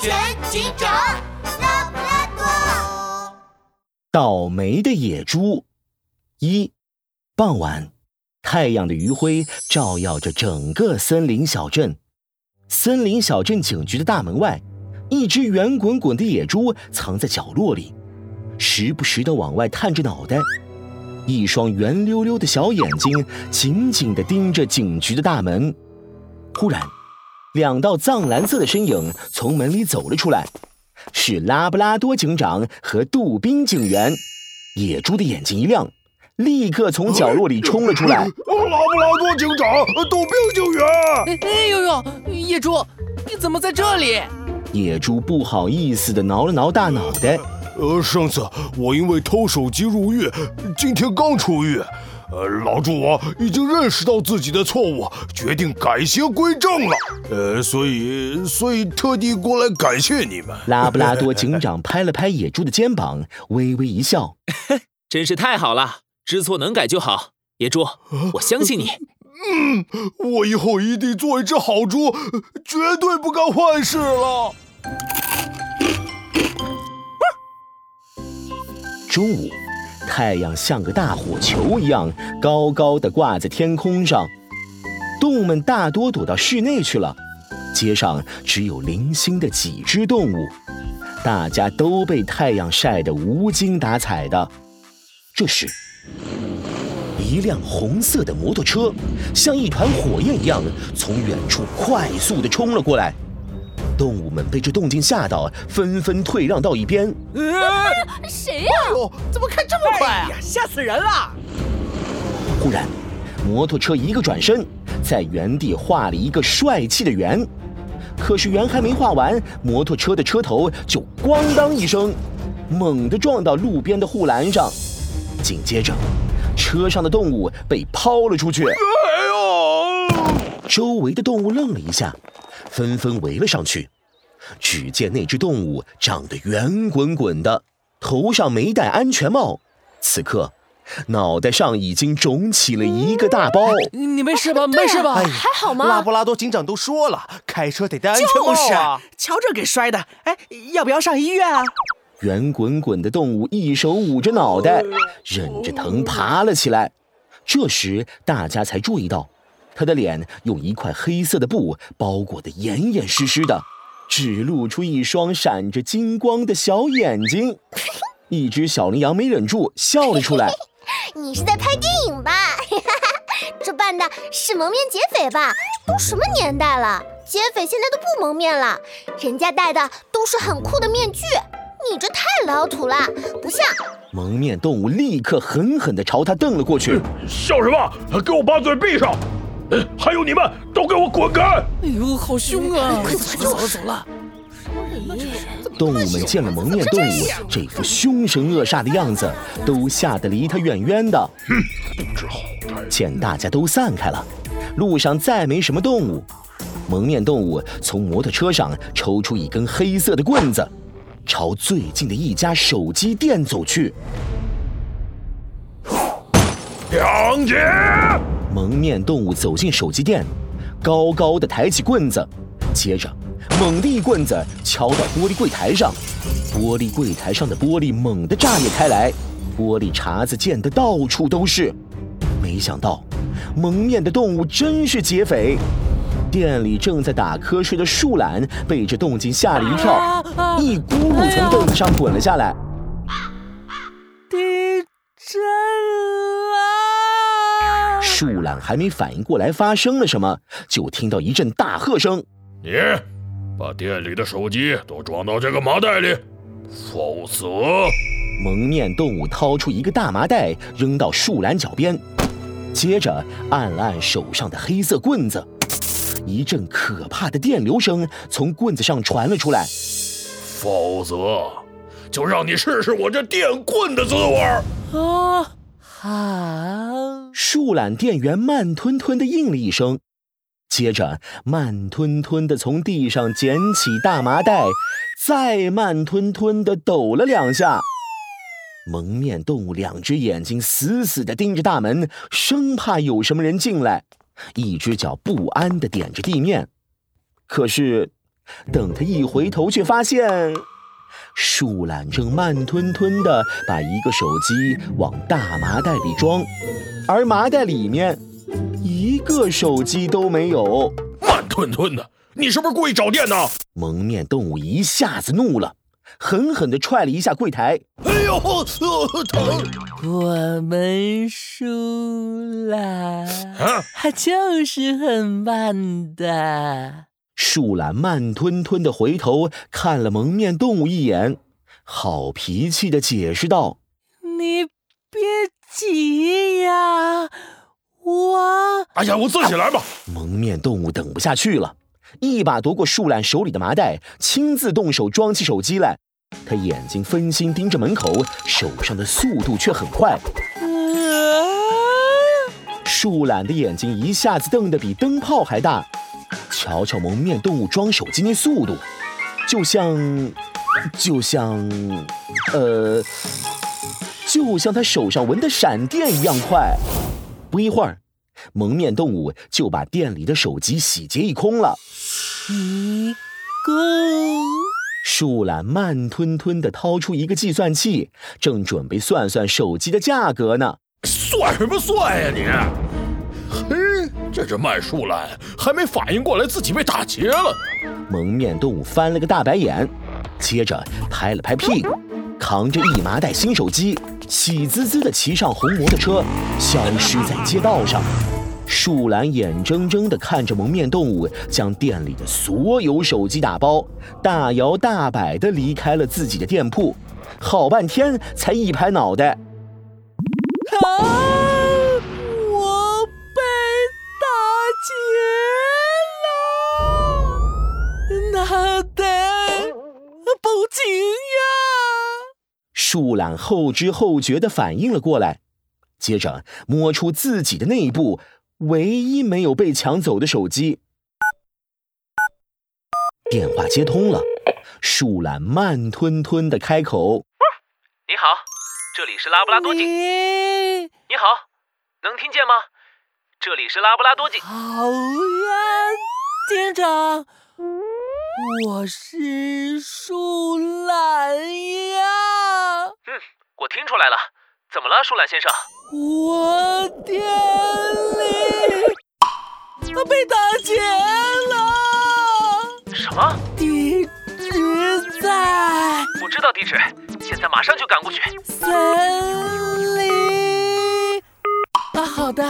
全警长拉布拉多。倒霉的野猪。一，傍晚，太阳的余晖照耀着整个森林小镇。森林小镇警局的大门外，一只圆滚滚的野猪藏在角落里，时不时的往外探着脑袋，一双圆溜溜的小眼睛紧紧的盯着警局的大门。忽然，两道藏蓝色的身影从门里走了出来，是拉布拉多警长和杜宾警员。野猪的眼睛一亮。立刻从角落里冲了出来。拉布拉多警长，杜宾警员。哎呦呦，野猪，你怎么在这里？野猪不好意思的挠了挠大脑袋。呃，上次我因为偷手机入狱，今天刚出狱。呃，老猪我已经认识到自己的错误，决定改邪归正了。呃，所以所以特地过来感谢你们。拉布拉多警长拍了拍野猪的肩膀，微微一笑，真是太好了。知错能改就好，野猪，我相信你。嗯，我以后一定做一只好猪，绝对不干坏事了。中午，太阳像个大火球一样高高的挂在天空上，动物们大多躲到室内去了，街上只有零星的几只动物，大家都被太阳晒得无精打采的。这时。一辆红色的摩托车像一团火焰一样从远处快速的冲了过来，动物们被这动静吓到，纷纷退让到一边。谁呀？怎么开这么快啊？吓死人了！忽然，摩托车一个转身，在原地画了一个帅气的圆。可是圆还没画完，摩托车的车头就咣当一声，猛地撞到路边的护栏上，紧接着。车上的动物被抛了出去。哎呦！周围的动物愣了一下，纷纷围了上去。只见那只动物长得圆滚滚的，头上没戴安全帽，此刻脑袋上已经肿起了一个大包。你没事吧？没事吧？还好吗？拉布拉多警长都说了，开车得戴安全帽啊！瞧这给摔的，哎，要不要上医院啊？圆滚滚的动物一手捂着脑袋，忍着疼爬了起来。这时，大家才注意到，他的脸用一块黑色的布包裹得严严实实的，只露出一双闪着金光的小眼睛。一只小羚羊没忍住笑了出来：“ 你是在拍电影吧？这扮的是蒙面劫匪吧？都什么年代了，劫匪现在都不蒙面了，人家戴的都是很酷的面具。”你这太老土了，不像。蒙面动物立刻狠狠地朝他瞪了过去。笑什么？给我把嘴闭上！还有你们都给我滚开！哎呦，好凶啊！快走，走了，走了。动物们见了蒙面动物这副凶神恶煞的样子，都吓得离他远远的。哼，只好见大家都散开了，路上再没什么动物。蒙面动物从摩托车上抽出一根黑色的棍子。朝最近的一家手机店走去。抢劫！蒙面动物走进手机店，高高的抬起棍子，接着猛地一棍子敲到玻璃柜台上，玻璃柜台上的玻璃猛地炸裂开来，玻璃碴子溅得到处都是。没想到，蒙面的动物真是劫匪。店里正在打瞌睡的树懒被这动静吓了一跳，一咕噜从凳子上滚了下来。地震！树懒还没反应过来发生了什么，就听到一阵大喝声：“你把店里的手机都装到这个麻袋里，否则……”蒙面动物掏出一个大麻袋扔到树懒脚边，接着按了按手上的黑色棍子。一阵可怕的电流声从棍子上传了出来，否则就让你试试我这电棍的滋味啊！好。树懒店员慢吞吞的应了一声，接着慢吞吞的从地上捡起大麻袋，再慢吞吞的抖了两下。蒙面动物两只眼睛死死的盯着大门，生怕有什么人进来。一只脚不安地点着地面，可是等他一回头，却发现树懒正慢吞吞地把一个手机往大麻袋里装，而麻袋里面一个手机都没有。慢吞吞的，你是不是故意找电呢？蒙面动物一下子怒了，狠狠地踹了一下柜台。哎呦，呃，疼！我们输了，啊，就是很慢的。树懒慢吞吞地回头看了蒙面动物一眼，好脾气地解释道你别急呀，我哎呀，我自己来吧。：“蒙面动物等不下去了，一把夺过树懒手里的麻袋，亲自动手装起手机来。他眼睛分心盯着门口，手上的速度却很快。树懒的眼睛一下子瞪得比灯泡还大，瞧瞧蒙面动物装手机那速度，就像，就像，呃，就像他手上纹的闪电一样快。不一会儿，蒙面动物就把店里的手机洗劫一空了。一个树懒慢吞吞地掏出一个计算器，正准备算算手机的价格呢。算什么算呀你？嘿，这只慢树懒还没反应过来自己被打劫了。蒙面动物翻了个大白眼，接着拍了拍屁股，扛着一麻袋新手机，喜滋滋地骑上红摩托车，消失在街道上。树懒眼睁睁地看着蒙面动物将店里的所有手机打包，大摇大摆地离开了自己的店铺，好半天才一拍脑袋。啊！树懒后知后觉地反应了过来，接着摸出自己的那部唯一没有被抢走的手机。电话接通了，树懒慢吞吞地开口你好，这里是拉布拉多警。你你好，能听见吗？这里是拉布拉多警。好呀，警长，我是树懒呀，嗯，我听出来了。怎么了，树懒先生？我店里被打劫了。什么？地址在我知道地址，现在马上就赶过去。森林。啊，好的。